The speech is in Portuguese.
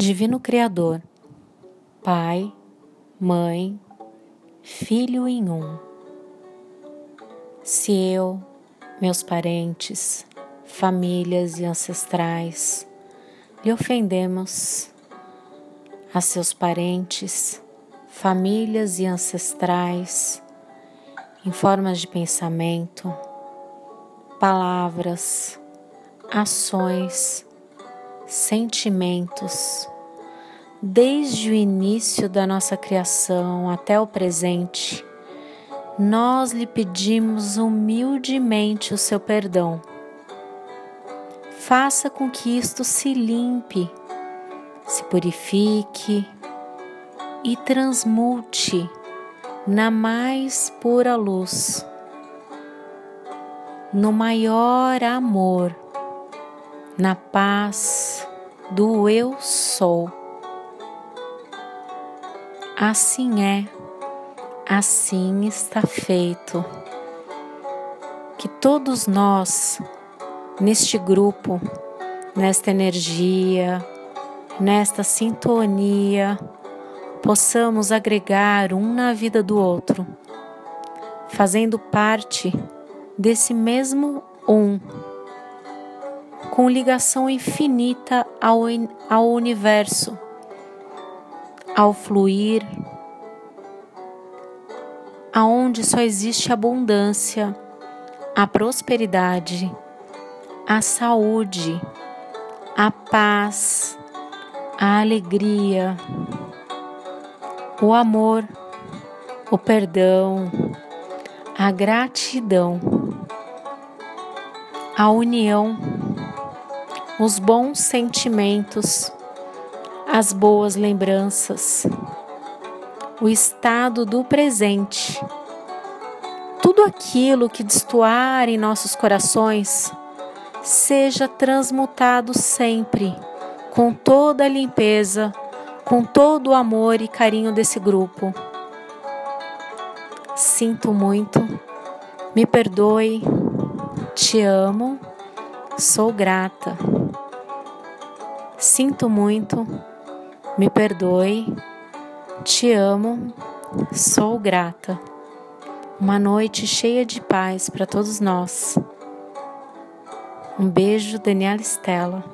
Divino Criador, Pai, Mãe, Filho em um. Se eu, meus parentes, famílias e ancestrais lhe ofendemos, a seus parentes, famílias e ancestrais, em formas de pensamento, palavras, ações, sentimentos, desde o início da nossa criação até o presente, nós lhe pedimos humildemente o seu perdão. Faça com que isto se limpe, se purifique e transmute na mais pura luz, no maior amor na paz do Eu Sou. Assim é, assim está feito. Que todos nós, neste grupo, nesta energia, nesta sintonia, possamos agregar um na vida do outro, fazendo parte desse mesmo um com ligação infinita ao, ao universo, ao fluir, aonde só existe abundância, a prosperidade, a saúde, a paz, a alegria, o amor, o perdão, a gratidão, a união os bons sentimentos, as boas lembranças, o estado do presente. Tudo aquilo que destoar em nossos corações seja transmutado sempre, com toda a limpeza, com todo o amor e carinho desse grupo. Sinto muito, me perdoe, te amo, sou grata. Sinto muito, me perdoe, te amo, sou grata. Uma noite cheia de paz para todos nós. Um beijo, Daniela Estela.